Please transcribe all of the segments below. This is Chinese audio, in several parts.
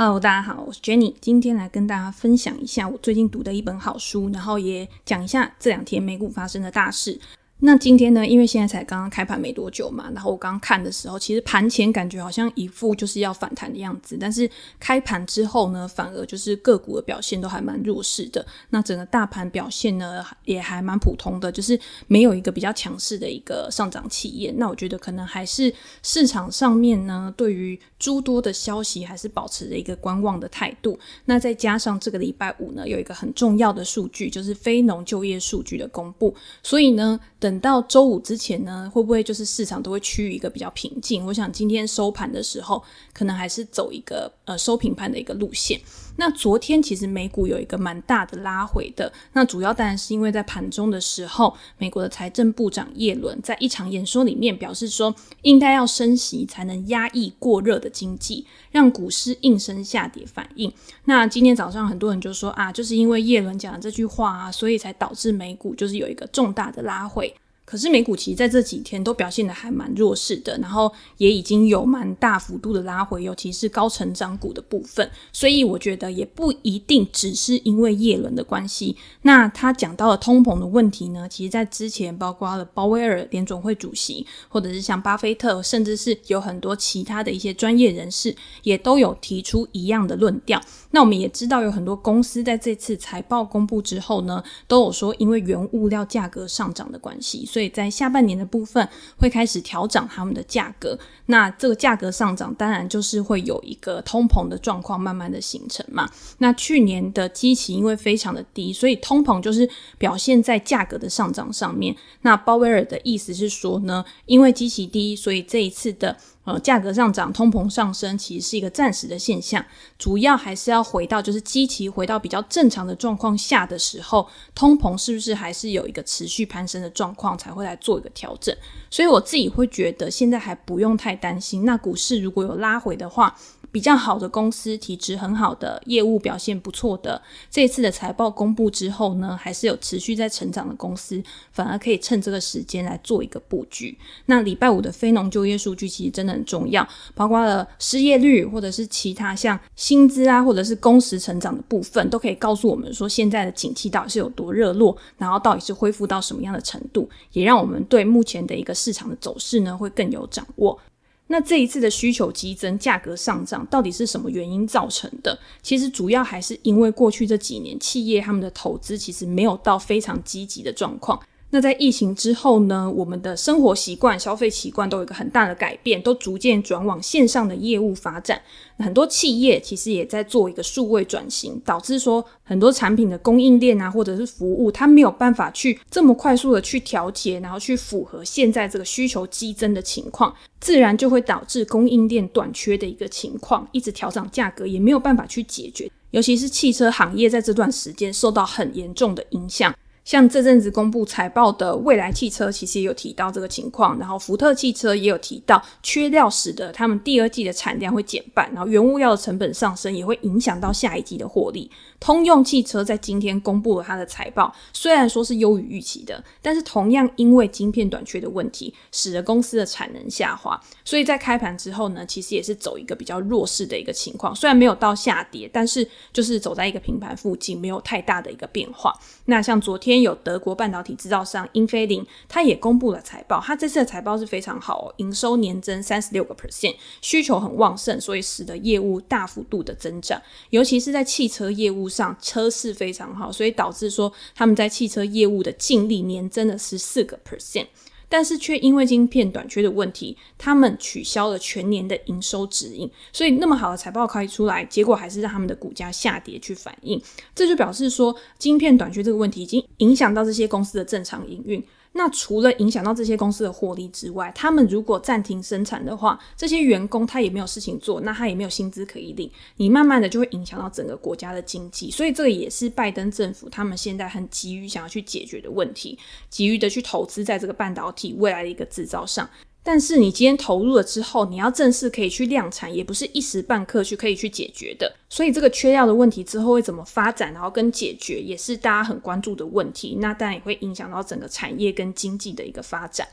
哦大家好，我是 Jenny，今天来跟大家分享一下我最近读的一本好书，然后也讲一下这两天美股发生的大事。那今天呢，因为现在才刚刚开盘没多久嘛，然后我刚刚看的时候，其实盘前感觉好像一副就是要反弹的样子，但是开盘之后呢，反而就是个股的表现都还蛮弱势的。那整个大盘表现呢，也还蛮普通的，就是没有一个比较强势的一个上涨企业。那我觉得可能还是市场上面呢，对于诸多的消息还是保持着一个观望的态度。那再加上这个礼拜五呢，有一个很重要的数据，就是非农就业数据的公布，所以呢，等。等到周五之前呢，会不会就是市场都会趋于一个比较平静？我想今天收盘的时候，可能还是走一个呃收平盘的一个路线。那昨天其实美股有一个蛮大的拉回的，那主要当然是因为在盘中的时候，美国的财政部长耶伦在一场演说里面表示说，应该要升息才能压抑过热的经济，让股市应声下跌反应。那今天早上很多人就说啊，就是因为耶伦讲的这句话啊，所以才导致美股就是有一个重大的拉回。可是美股其实在这几天都表现的还蛮弱势的，然后也已经有蛮大幅度的拉回，尤其是高成长股的部分。所以我觉得也不一定只是因为耶伦的关系。那他讲到了通膨的问题呢，其实在之前包括了鲍威尔联总会主席，或者是像巴菲特，甚至是有很多其他的一些专业人士，也都有提出一样的论调。那我们也知道有很多公司在这次财报公布之后呢，都有说因为原物料价格上涨的关系，所以所以在下半年的部分会开始调涨他们的价格。那这个价格上涨，当然就是会有一个通膨的状况慢慢的形成嘛。那去年的基期因为非常的低，所以通膨就是表现在价格的上涨上面。那鲍威尔的意思是说呢，因为基期低，所以这一次的。呃，价格上涨、通膨上升，其实是一个暂时的现象，主要还是要回到就是基期回到比较正常的状况下的时候，通膨是不是还是有一个持续攀升的状况，才会来做一个调整。所以我自己会觉得现在还不用太担心。那股市如果有拉回的话，比较好的公司，体质很好的，业务表现不错的，这一次的财报公布之后呢，还是有持续在成长的公司，反而可以趁这个时间来做一个布局。那礼拜五的非农就业数据其实真的很重要，包括了失业率或者是其他像薪资啊，或者是工时成长的部分，都可以告诉我们说现在的景气到底是有多热络，然后到底是恢复到什么样的程度，也让我们对目前的一个市场的走势呢会更有掌握。那这一次的需求激增、价格上涨，到底是什么原因造成的？其实主要还是因为过去这几年企业他们的投资其实没有到非常积极的状况。那在疫情之后呢，我们的生活习惯、消费习惯都有一个很大的改变，都逐渐转往线上的业务发展。很多企业其实也在做一个数位转型，导致说很多产品的供应链啊，或者是服务，它没有办法去这么快速的去调节，然后去符合现在这个需求激增的情况，自然就会导致供应链短缺的一个情况，一直调涨价格也没有办法去解决。尤其是汽车行业在这段时间受到很严重的影响。像这阵子公布财报的蔚来汽车，其实也有提到这个情况，然后福特汽车也有提到缺料使得他们第二季的产量会减半，然后原物料的成本上升也会影响到下一季的获利。通用汽车在今天公布了它的财报，虽然说是优于预期的，但是同样因为晶片短缺的问题，使得公司的产能下滑，所以在开盘之后呢，其实也是走一个比较弱势的一个情况，虽然没有到下跌，但是就是走在一个平盘附近，没有太大的一个变化。那像昨天。天有德国半导体制造商英飞凌，它也公布了财报。它这次的财报是非常好哦，营收年增三十六个 percent，需求很旺盛，所以使得业务大幅度的增长。尤其是在汽车业务上，车市非常好，所以导致说他们在汽车业务的净利年增了十四个 percent。但是却因为晶片短缺的问题，他们取消了全年的营收指引，所以那么好的财报开出来，结果还是让他们的股价下跌去反映。这就表示说，晶片短缺这个问题已经影响到这些公司的正常营运。那除了影响到这些公司的获利之外，他们如果暂停生产的话，这些员工他也没有事情做，那他也没有薪资可以领，你慢慢的就会影响到整个国家的经济，所以这个也是拜登政府他们现在很急于想要去解决的问题，急于的去投资在这个半导体未来的一个制造上。但是你今天投入了之后，你要正式可以去量产，也不是一时半刻去可以去解决的。所以这个缺料的问题之后会怎么发展，然后跟解决，也是大家很关注的问题。那当然也会影响到整个产业跟经济的一个发展。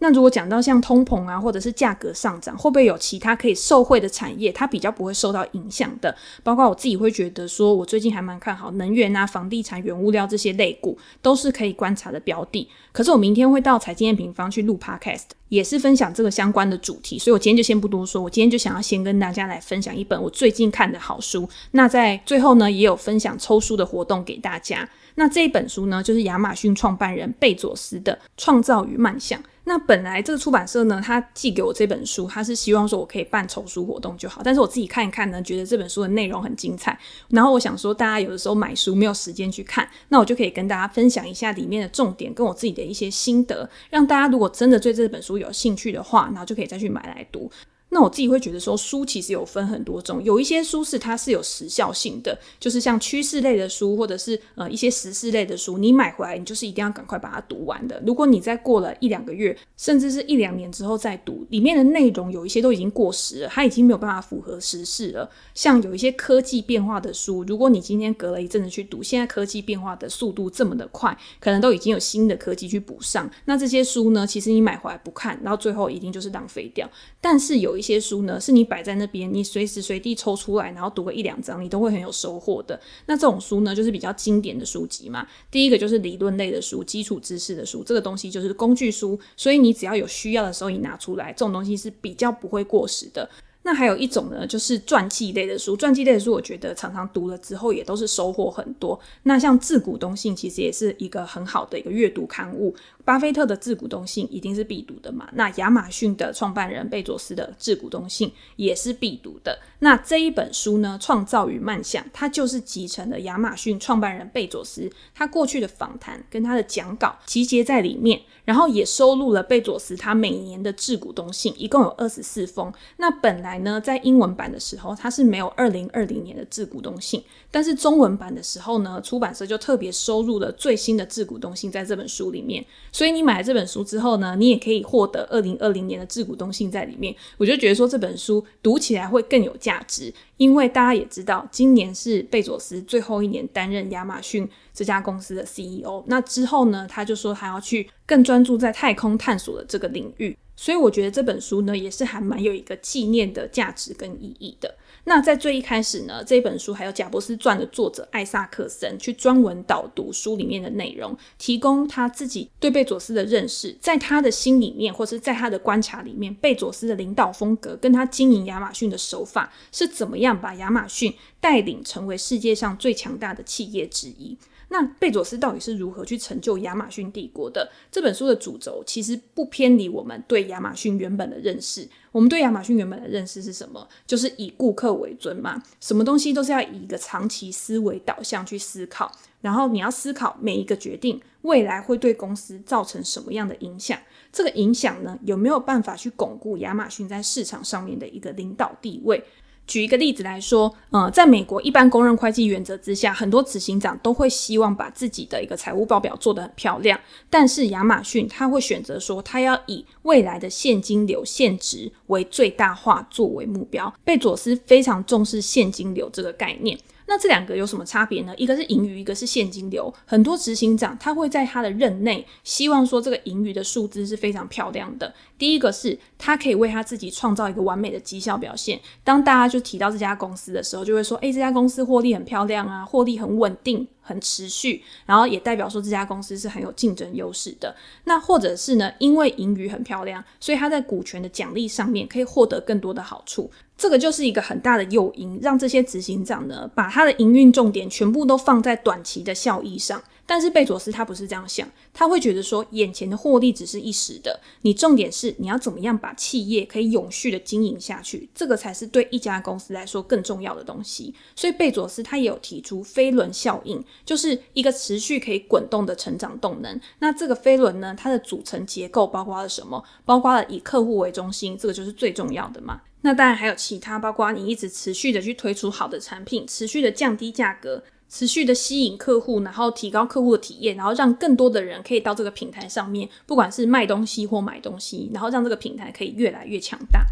那如果讲到像通膨啊，或者是价格上涨，会不会有其他可以受惠的产业，它比较不会受到影响的？包括我自己会觉得说，我最近还蛮看好能源啊、房地产、原物料这些类股，都是可以观察的标的。可是我明天会到财经 M 平方去录 Podcast，也是分享这个相关的主题，所以我今天就先不多说。我今天就想要先跟大家来分享一本我最近看的好书。那在最后呢，也有分享抽书的活动给大家。那这一本书呢，就是亚马逊创办人贝佐斯的《创造与迈向》。那本来这个出版社呢，他寄给我这本书，他是希望说我可以办丑书活动就好。但是我自己看一看呢，觉得这本书的内容很精彩。然后我想说，大家有的时候买书没有时间去看，那我就可以跟大家分享一下里面的重点，跟我自己的一些心得，让大家如果真的对这本书有兴趣的话，然后就可以再去买来读。那我自己会觉得说，书其实有分很多种，有一些书是它是有时效性的，就是像趋势类的书，或者是呃一些时事类的书，你买回来你就是一定要赶快把它读完的。如果你再过了一两个月，甚至是一两年之后再读，里面的内容有一些都已经过时了，它已经没有办法符合时事了。像有一些科技变化的书，如果你今天隔了一阵子去读，现在科技变化的速度这么的快，可能都已经有新的科技去补上。那这些书呢，其实你买回来不看，然后最后一定就是浪费掉。但是有一些书呢，是你摆在那边，你随时随地抽出来，然后读个一两章，你都会很有收获的。那这种书呢，就是比较经典的书籍嘛。第一个就是理论类的书，基础知识的书，这个东西就是工具书，所以你只要有需要的时候，你拿出来，这种东西是比较不会过时的。那还有一种呢，就是传记类的书。传记类的书，我觉得常常读了之后，也都是收获很多。那像《致股东信》，其实也是一个很好的一个阅读刊物。巴菲特的《致股东信》一定是必读的嘛。那亚马逊的创办人贝佐斯的《致股东信》也是必读的。那这一本书呢，《创造与迈向》，它就是集成了亚马逊创办人贝佐斯他过去的访谈跟他的讲稿集结在里面，然后也收录了贝佐斯他每年的致股东信，一共有二十四封。那本来呢，在英文版的时候，它是没有二零二零年的自股东信，但是中文版的时候呢，出版社就特别收录了最新的自股东信在这本书里面。所以你买了这本书之后呢，你也可以获得二零二零年的自股东信在里面。我就觉得说这本书读起来会更有价值，因为大家也知道，今年是贝佐斯最后一年担任亚马逊这家公司的 CEO。那之后呢，他就说他要去更专注在太空探索的这个领域。所以我觉得这本书呢，也是还蛮有一个纪念的价值跟意义的。那在最一开始呢，这本书还有贾伯斯传的作者艾萨克森去专门导读书里面的内容，提供他自己对贝佐斯的认识，在他的心里面，或是在他的观察里面，贝佐斯的领导风格跟他经营亚马逊的手法是怎么样把亚马逊带领成为世界上最强大的企业之一。那贝佐斯到底是如何去成就亚马逊帝国的？这本书的主轴其实不偏离我们对亚马逊原本的认识。我们对亚马逊原本的认识是什么？就是以顾客为尊嘛，什么东西都是要以一个长期思维导向去思考，然后你要思考每一个决定未来会对公司造成什么样的影响。这个影响呢，有没有办法去巩固亚马逊在市场上面的一个领导地位？举一个例子来说，呃，在美国一般公认会计原则之下，很多执行长都会希望把自己的一个财务报表做得很漂亮。但是亚马逊他会选择说，他要以未来的现金流现值为最大化作为目标。贝佐斯非常重视现金流这个概念。那这两个有什么差别呢？一个是盈余，一个是现金流。很多执行长他会在他的任内希望说，这个盈余的数字是非常漂亮的。第一个是他可以为他自己创造一个完美的绩效表现。当大家就提到这家公司的时候，就会说：“诶，这家公司获利很漂亮啊，获利很稳定。”很持续，然后也代表说这家公司是很有竞争优势的。那或者是呢，因为盈余很漂亮，所以他在股权的奖励上面可以获得更多的好处。这个就是一个很大的诱因，让这些执行长呢，把他的营运重点全部都放在短期的效益上。但是贝佐斯他不是这样想，他会觉得说，眼前的获利只是一时的，你重点是你要怎么样把企业可以永续的经营下去，这个才是对一家公司来说更重要的东西。所以贝佐斯他也有提出飞轮效应，就是一个持续可以滚动的成长动能。那这个飞轮呢，它的组成结构包括了什么？包括了以客户为中心，这个就是最重要的嘛。那当然还有其他，包括你一直持续的去推出好的产品，持续的降低价格。持续的吸引客户，然后提高客户的体验，然后让更多的人可以到这个平台上面，不管是卖东西或买东西，然后让这个平台可以越来越强大。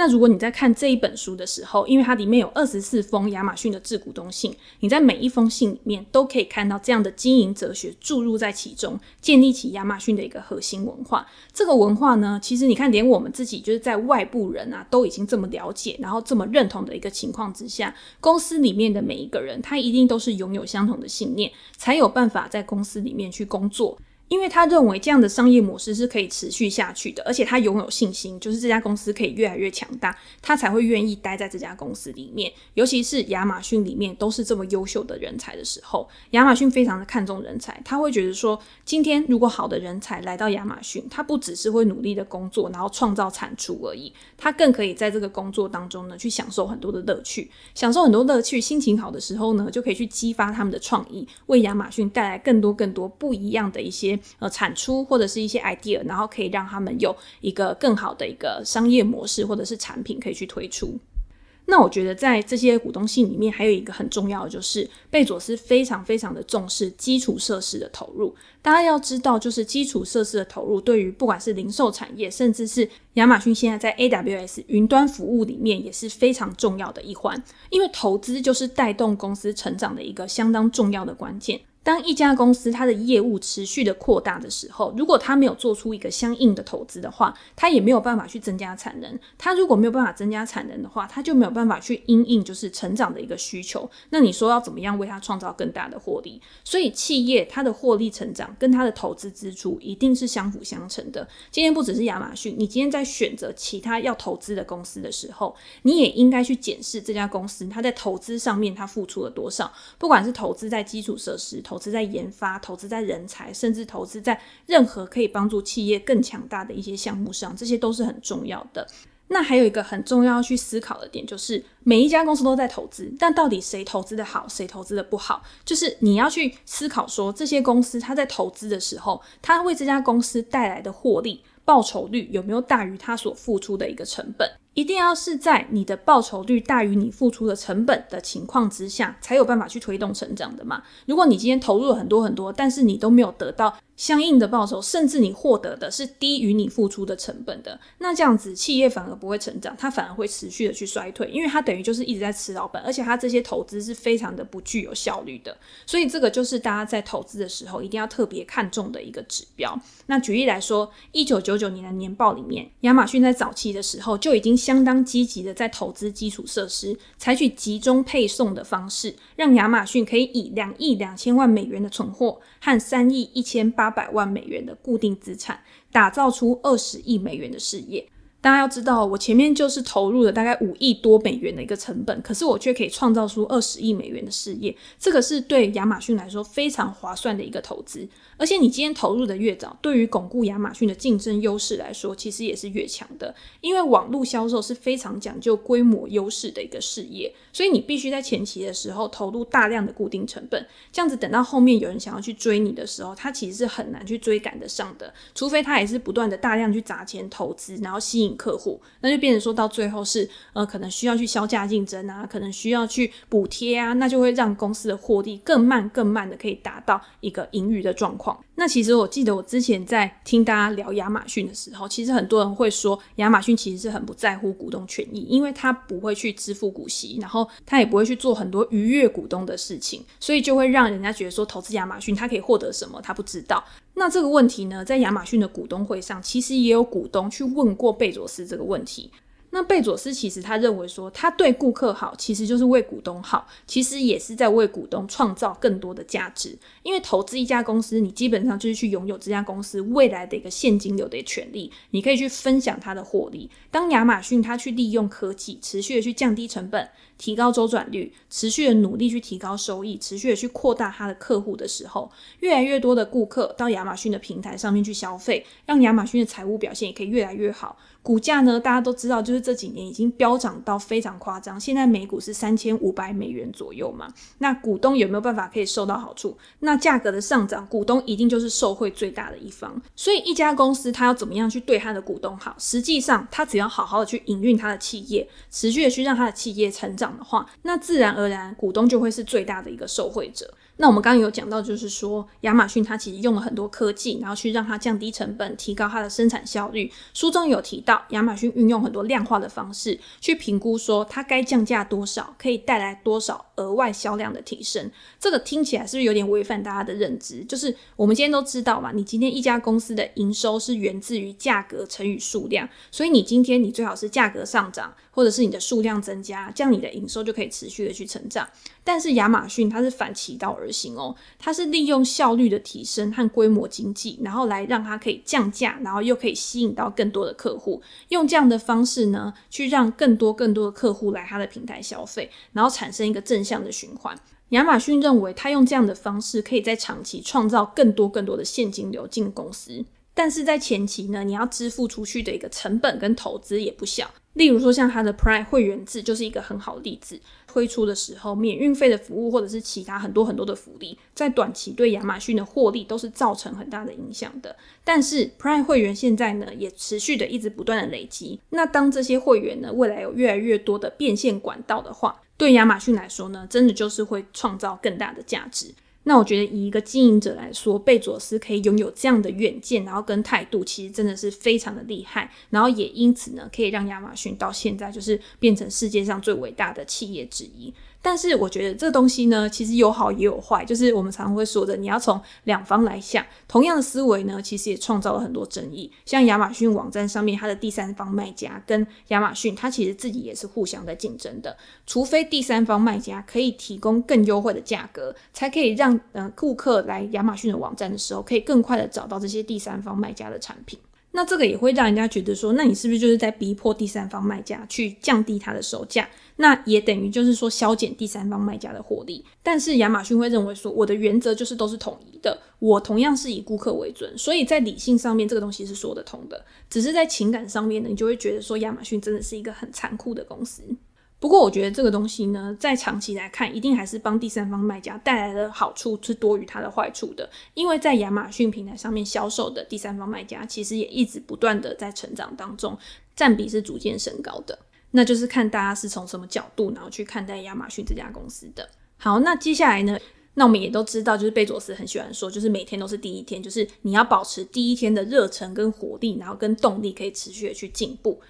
那如果你在看这一本书的时候，因为它里面有二十四封亚马逊的致股东信，你在每一封信里面都可以看到这样的经营哲学注入在其中，建立起亚马逊的一个核心文化。这个文化呢，其实你看，连我们自己就是在外部人啊，都已经这么了解，然后这么认同的一个情况之下，公司里面的每一个人，他一定都是拥有相同的信念，才有办法在公司里面去工作。因为他认为这样的商业模式是可以持续下去的，而且他拥有信心，就是这家公司可以越来越强大，他才会愿意待在这家公司里面。尤其是亚马逊里面都是这么优秀的人才的时候，亚马逊非常的看重人才，他会觉得说，今天如果好的人才来到亚马逊，他不只是会努力的工作，然后创造产出而已，他更可以在这个工作当中呢，去享受很多的乐趣，享受很多乐趣，心情好的时候呢，就可以去激发他们的创意，为亚马逊带来更多更多不一样的一些。呃，产出或者是一些 idea，然后可以让他们有一个更好的一个商业模式或者是产品可以去推出。那我觉得在这些股东信里面，还有一个很重要的，就是贝佐斯非常非常的重视基础设施的投入。大家要知道，就是基础设施的投入，对于不管是零售产业，甚至是亚马逊现在在 AWS 云端服务里面，也是非常重要的一环。因为投资就是带动公司成长的一个相当重要的关键。当一家公司它的业务持续的扩大的时候，如果它没有做出一个相应的投资的话，它也没有办法去增加产能。它如果没有办法增加产能的话，它就没有办法去因应就是成长的一个需求。那你说要怎么样为它创造更大的获利？所以企业它的获利成长跟它的投资支出一定是相辅相成的。今天不只是亚马逊，你今天在选择其他要投资的公司的时候，你也应该去检视这家公司它在投资上面它付出了多少，不管是投资在基础设施。投资在研发，投资在人才，甚至投资在任何可以帮助企业更强大的一些项目上，这些都是很重要的。那还有一个很重要要去思考的点，就是每一家公司都在投资，但到底谁投资的好，谁投资的不好？就是你要去思考说，这些公司它在投资的时候，它为这家公司带来的获利报酬率有没有大于它所付出的一个成本？一定要是在你的报酬率大于你付出的成本的情况之下，才有办法去推动成长的嘛。如果你今天投入了很多很多，但是你都没有得到相应的报酬，甚至你获得的是低于你付出的成本的，那这样子企业反而不会成长，它反而会持续的去衰退，因为它等于就是一直在吃老本，而且它这些投资是非常的不具有效率的。所以这个就是大家在投资的时候一定要特别看重的一个指标。那举例来说，一九九九年的年报里面，亚马逊在早期的时候就已经。相当积极的在投资基础设施，采取集中配送的方式，让亚马逊可以以两亿两千万美元的存货和三亿一千八百万美元的固定资产，打造出二十亿美元的事业。大家要知道，我前面就是投入了大概五亿多美元的一个成本，可是我却可以创造出二十亿美元的事业，这个是对亚马逊来说非常划算的一个投资。而且你今天投入的越早，对于巩固亚马逊的竞争优势来说，其实也是越强的。因为网络销售是非常讲究规模优势的一个事业，所以你必须在前期的时候投入大量的固定成本，这样子等到后面有人想要去追你的时候，他其实是很难去追赶得上的，除非他也是不断的大量去砸钱投资，然后吸引。客户，那就变成说到最后是呃，可能需要去削价竞争啊，可能需要去补贴啊，那就会让公司的获利更慢、更慢的可以达到一个盈余的状况。那其实我记得我之前在听大家聊亚马逊的时候，其实很多人会说亚马逊其实是很不在乎股东权益，因为他不会去支付股息，然后他也不会去做很多愉悦股东的事情，所以就会让人家觉得说投资亚马逊他可以获得什么，他不知道。那这个问题呢，在亚马逊的股东会上，其实也有股东去问过贝佐斯这个问题。那贝佐斯其实他认为说，他对顾客好，其实就是为股东好，其实也是在为股东创造更多的价值。因为投资一家公司，你基本上就是去拥有这家公司未来的一个现金流的权利，你可以去分享它的获利。当亚马逊它去利用科技，持续的去降低成本，提高周转率，持续的努力去提高收益，持续的去扩大它的客户的时候，越来越多的顾客到亚马逊的平台上面去消费，让亚马逊的财务表现也可以越来越好。股价呢，大家都知道，就是这几年已经飙涨到非常夸张，现在每股是三千五百美元左右嘛。那股东有没有办法可以受到好处？那价格的上涨，股东一定就是受惠最大的一方。所以一家公司它要怎么样去对它的股东好？实际上，它只要好好的去营运它的企业，持续的去让它的企业成长的话，那自然而然股东就会是最大的一个受惠者。那我们刚刚有讲到，就是说亚马逊它其实用了很多科技，然后去让它降低成本，提高它的生产效率。书中有提到，亚马逊运用很多量化的方式去评估，说它该降价多少，可以带来多少额外销量的提升。这个听起来是不是有点违反大家的认知？就是我们今天都知道嘛，你今天一家公司的营收是源自于价格乘以数量，所以你今天你最好是价格上涨，或者是你的数量增加，这样你的营收就可以持续的去成长。但是亚马逊它是反其道而行哦，它是利用效率的提升和规模经济，然后来让它可以降价，然后又可以吸引到更多的客户，用这样的方式呢，去让更多更多的客户来它的平台消费，然后产生一个正向的循环。亚马逊认为，它用这样的方式可以在长期创造更多更多的现金流进公司。但是在前期呢，你要支付出去的一个成本跟投资也不小。例如说，像它的 Prime 会员制就是一个很好的例子。推出的时候，免运费的服务或者是其他很多很多的福利，在短期对亚马逊的获利都是造成很大的影响的。但是 Prime 会员现在呢，也持续的一直不断的累积。那当这些会员呢，未来有越来越多的变现管道的话，对亚马逊来说呢，真的就是会创造更大的价值。那我觉得，以一个经营者来说，贝佐斯可以拥有这样的远见，然后跟态度，其实真的是非常的厉害。然后也因此呢，可以让亚马逊到现在就是变成世界上最伟大的企业之一。但是我觉得这东西呢，其实有好也有坏，就是我们常常会说的，你要从两方来想。同样的思维呢，其实也创造了很多争议。像亚马逊网站上面，它的第三方卖家跟亚马逊，它其实自己也是互相在竞争的。除非第三方卖家可以提供更优惠的价格，才可以让呃顾客来亚马逊的网站的时候，可以更快的找到这些第三方卖家的产品。那这个也会让人家觉得说，那你是不是就是在逼迫第三方卖家去降低它的售价？那也等于就是说削减第三方卖家的获利。但是亚马逊会认为说，我的原则就是都是统一的，我同样是以顾客为准，所以在理性上面这个东西是说得通的。只是在情感上面呢，你就会觉得说，亚马逊真的是一个很残酷的公司。不过我觉得这个东西呢，在长期来看，一定还是帮第三方卖家带来的好处是多于它的坏处的。因为在亚马逊平台上面销售的第三方卖家，其实也一直不断的在成长当中，占比是逐渐升高的。那就是看大家是从什么角度，然后去看待亚马逊这家公司的。好，那接下来呢，那我们也都知道，就是贝佐斯很喜欢说，就是每天都是第一天，就是你要保持第一天的热忱跟活力，然后跟动力可以持续的去进步。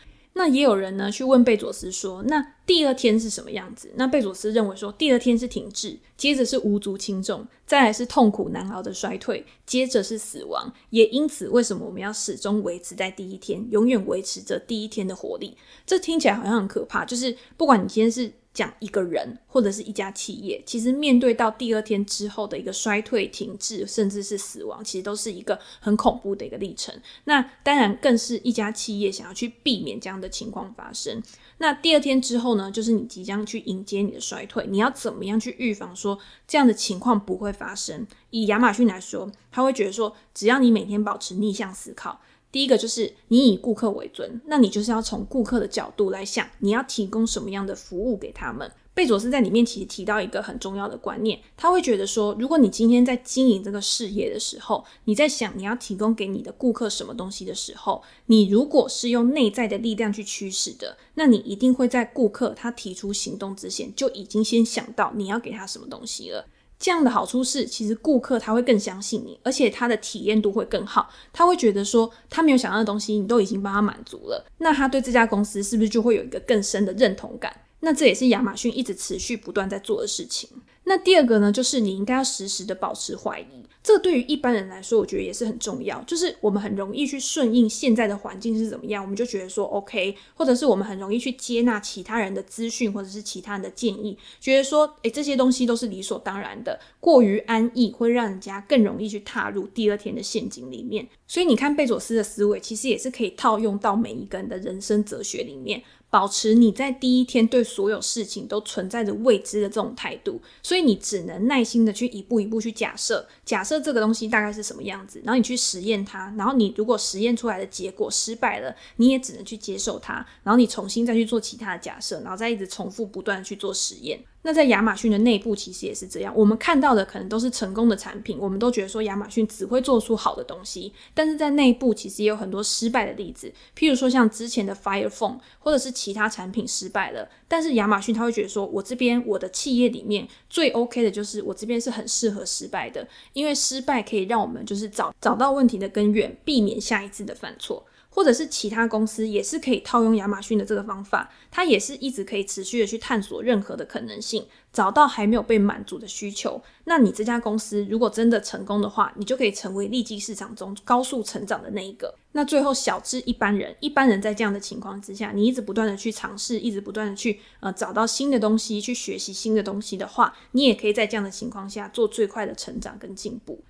那也有人呢去问贝佐斯说，那第二天是什么样子？那贝佐斯认为说，第二天是停滞，接着是无足轻重，再来是痛苦难熬的衰退，接着是死亡。也因此，为什么我们要始终维持在第一天，永远维持着第一天的活力？这听起来好像很可怕，就是不管你今天是。讲一个人或者是一家企业，其实面对到第二天之后的一个衰退、停滞，甚至是死亡，其实都是一个很恐怖的一个历程。那当然，更是一家企业想要去避免这样的情况发生。那第二天之后呢，就是你即将去迎接你的衰退，你要怎么样去预防说这样的情况不会发生？以亚马逊来说，他会觉得说，只要你每天保持逆向思考。第一个就是你以顾客为尊，那你就是要从顾客的角度来想，你要提供什么样的服务给他们。贝佐斯在里面其实提到一个很重要的观念，他会觉得说，如果你今天在经营这个事业的时候，你在想你要提供给你的顾客什么东西的时候，你如果是用内在的力量去驱使的，那你一定会在顾客他提出行动之前，就已经先想到你要给他什么东西了。这样的好处是，其实顾客他会更相信你，而且他的体验度会更好。他会觉得说，他没有想要的东西，你都已经帮他满足了。那他对这家公司是不是就会有一个更深的认同感？那这也是亚马逊一直持续不断在做的事情。那第二个呢，就是你应该要时时的保持怀疑。这对于一般人来说，我觉得也是很重要。就是我们很容易去顺应现在的环境是怎么样，我们就觉得说 OK，或者是我们很容易去接纳其他人的资讯或者是其他人的建议，觉得说，诶，这些东西都是理所当然的。过于安逸会让人家更容易去踏入第二天的陷阱里面。所以你看，贝佐斯的思维其实也是可以套用到每一个人的人生哲学里面。保持你在第一天对所有事情都存在着未知的这种态度，所以你只能耐心的去一步一步去假设，假设这个东西大概是什么样子，然后你去实验它，然后你如果实验出来的结果失败了，你也只能去接受它，然后你重新再去做其他的假设，然后再一直重复不断去做实验。那在亚马逊的内部其实也是这样，我们看到的可能都是成功的产品，我们都觉得说亚马逊只会做出好的东西，但是在内部其实也有很多失败的例子，譬如说像之前的 Fire Phone 或者是其他产品失败了，但是亚马逊他会觉得说，我这边我的企业里面最 OK 的就是我这边是很适合失败的，因为失败可以让我们就是找找到问题的根源，避免下一次的犯错。或者是其他公司也是可以套用亚马逊的这个方法，它也是一直可以持续的去探索任何的可能性，找到还没有被满足的需求。那你这家公司如果真的成功的话，你就可以成为利基市场中高速成长的那一个。那最后小至一般人，一般人在这样的情况之下，你一直不断的去尝试，一直不断的去呃找到新的东西，去学习新的东西的话，你也可以在这样的情况下做最快的成长跟进步。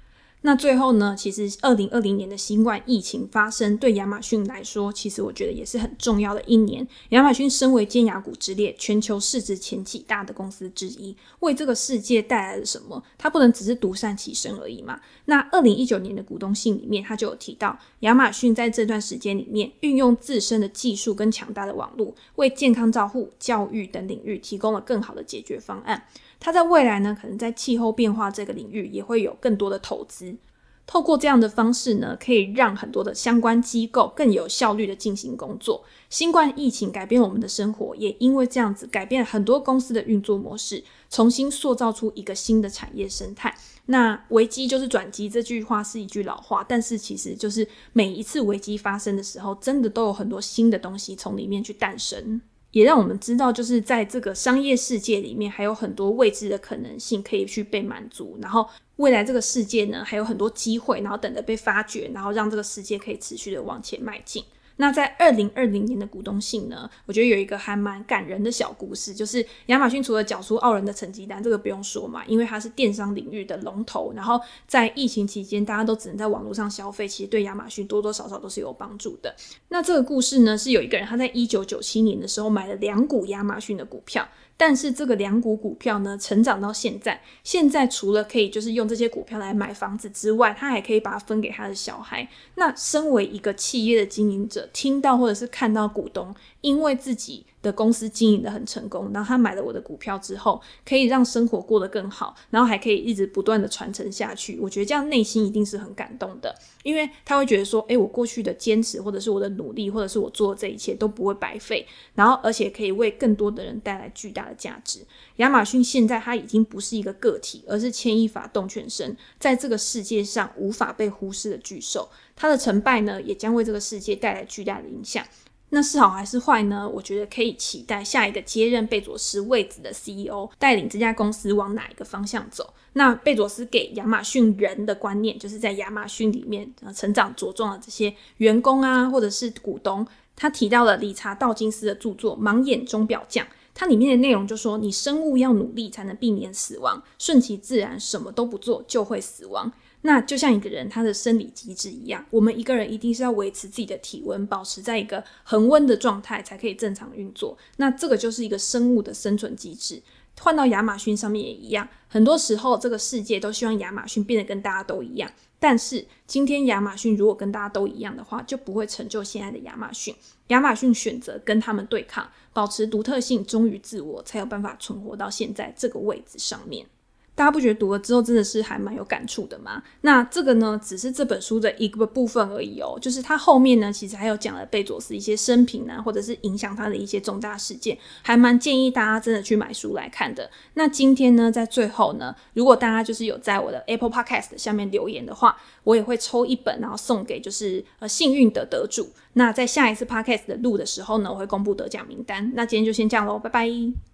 那最后呢，其实二零二零年的新冠疫情发生，对亚马逊来说，其实我觉得也是很重要的一年。亚马逊身为尖牙股之列，全球市值前几大的公司之一，为这个世界带来了什么？它不能只是独善其身而已嘛。那二零一九年的股东信里面，他就有提到，亚马逊在这段时间里面，运用自身的技术跟强大的网络，为健康照护、教育等领域提供了更好的解决方案。它在未来呢，可能在气候变化这个领域也会有更多的投资。透过这样的方式呢，可以让很多的相关机构更有效率的进行工作。新冠疫情改变我们的生活，也因为这样子改变很多公司的运作模式，重新塑造出一个新的产业生态。那危机就是转机，这句话是一句老话，但是其实就是每一次危机发生的时候，真的都有很多新的东西从里面去诞生。也让我们知道，就是在这个商业世界里面，还有很多未知的可能性可以去被满足。然后未来这个世界呢，还有很多机会，然后等着被发掘，然后让这个世界可以持续的往前迈进。那在二零二零年的股东信呢，我觉得有一个还蛮感人的小故事，就是亚马逊除了缴出傲人的成绩单，这个不用说嘛，因为它是电商领域的龙头，然后在疫情期间大家都只能在网络上消费，其实对亚马逊多多少少都是有帮助的。那这个故事呢，是有一个人他在一九九七年的时候买了两股亚马逊的股票。但是这个两股股票呢，成长到现在，现在除了可以就是用这些股票来买房子之外，他还可以把它分给他的小孩。那身为一个企业的经营者，听到或者是看到股东因为自己的公司经营得很成功，然后他买了我的股票之后，可以让生活过得更好，然后还可以一直不断的传承下去。我觉得这样内心一定是很感动的，因为他会觉得说，诶，我过去的坚持，或者是我的努力，或者是我做的这一切都不会白费，然后而且可以为更多的人带来巨大的价值。亚马逊现在它已经不是一个个体，而是牵一发动全身，在这个世界上无法被忽视的巨兽。它的成败呢，也将为这个世界带来巨大的影响。那是好还是坏呢？我觉得可以期待下一个接任贝佐斯位置的 CEO 带领这家公司往哪一个方向走。那贝佐斯给亚马逊人的观念，就是在亚马逊里面成长茁壮的这些员工啊，或者是股东。他提到了理查道金斯的著作《盲眼钟表匠》，它里面的内容就说：你生物要努力才能避免死亡，顺其自然，什么都不做就会死亡。那就像一个人他的生理机制一样，我们一个人一定是要维持自己的体温，保持在一个恒温的状态，才可以正常运作。那这个就是一个生物的生存机制。换到亚马逊上面也一样，很多时候这个世界都希望亚马逊变得跟大家都一样。但是今天亚马逊如果跟大家都一样的话，就不会成就现在的亚马逊。亚马逊选择跟他们对抗，保持独特性，忠于自我，才有办法存活到现在这个位置上面。大家不觉得读了之后真的是还蛮有感触的吗？那这个呢，只是这本书的一个部分而已哦。就是它后面呢，其实还有讲了贝佐斯一些生平啊，或者是影响他的一些重大事件，还蛮建议大家真的去买书来看的。那今天呢，在最后呢，如果大家就是有在我的 Apple Podcast 下面留言的话，我也会抽一本，然后送给就是呃幸运的得主。那在下一次 Podcast 的录的时候呢，我会公布得奖名单。那今天就先这样喽，拜拜。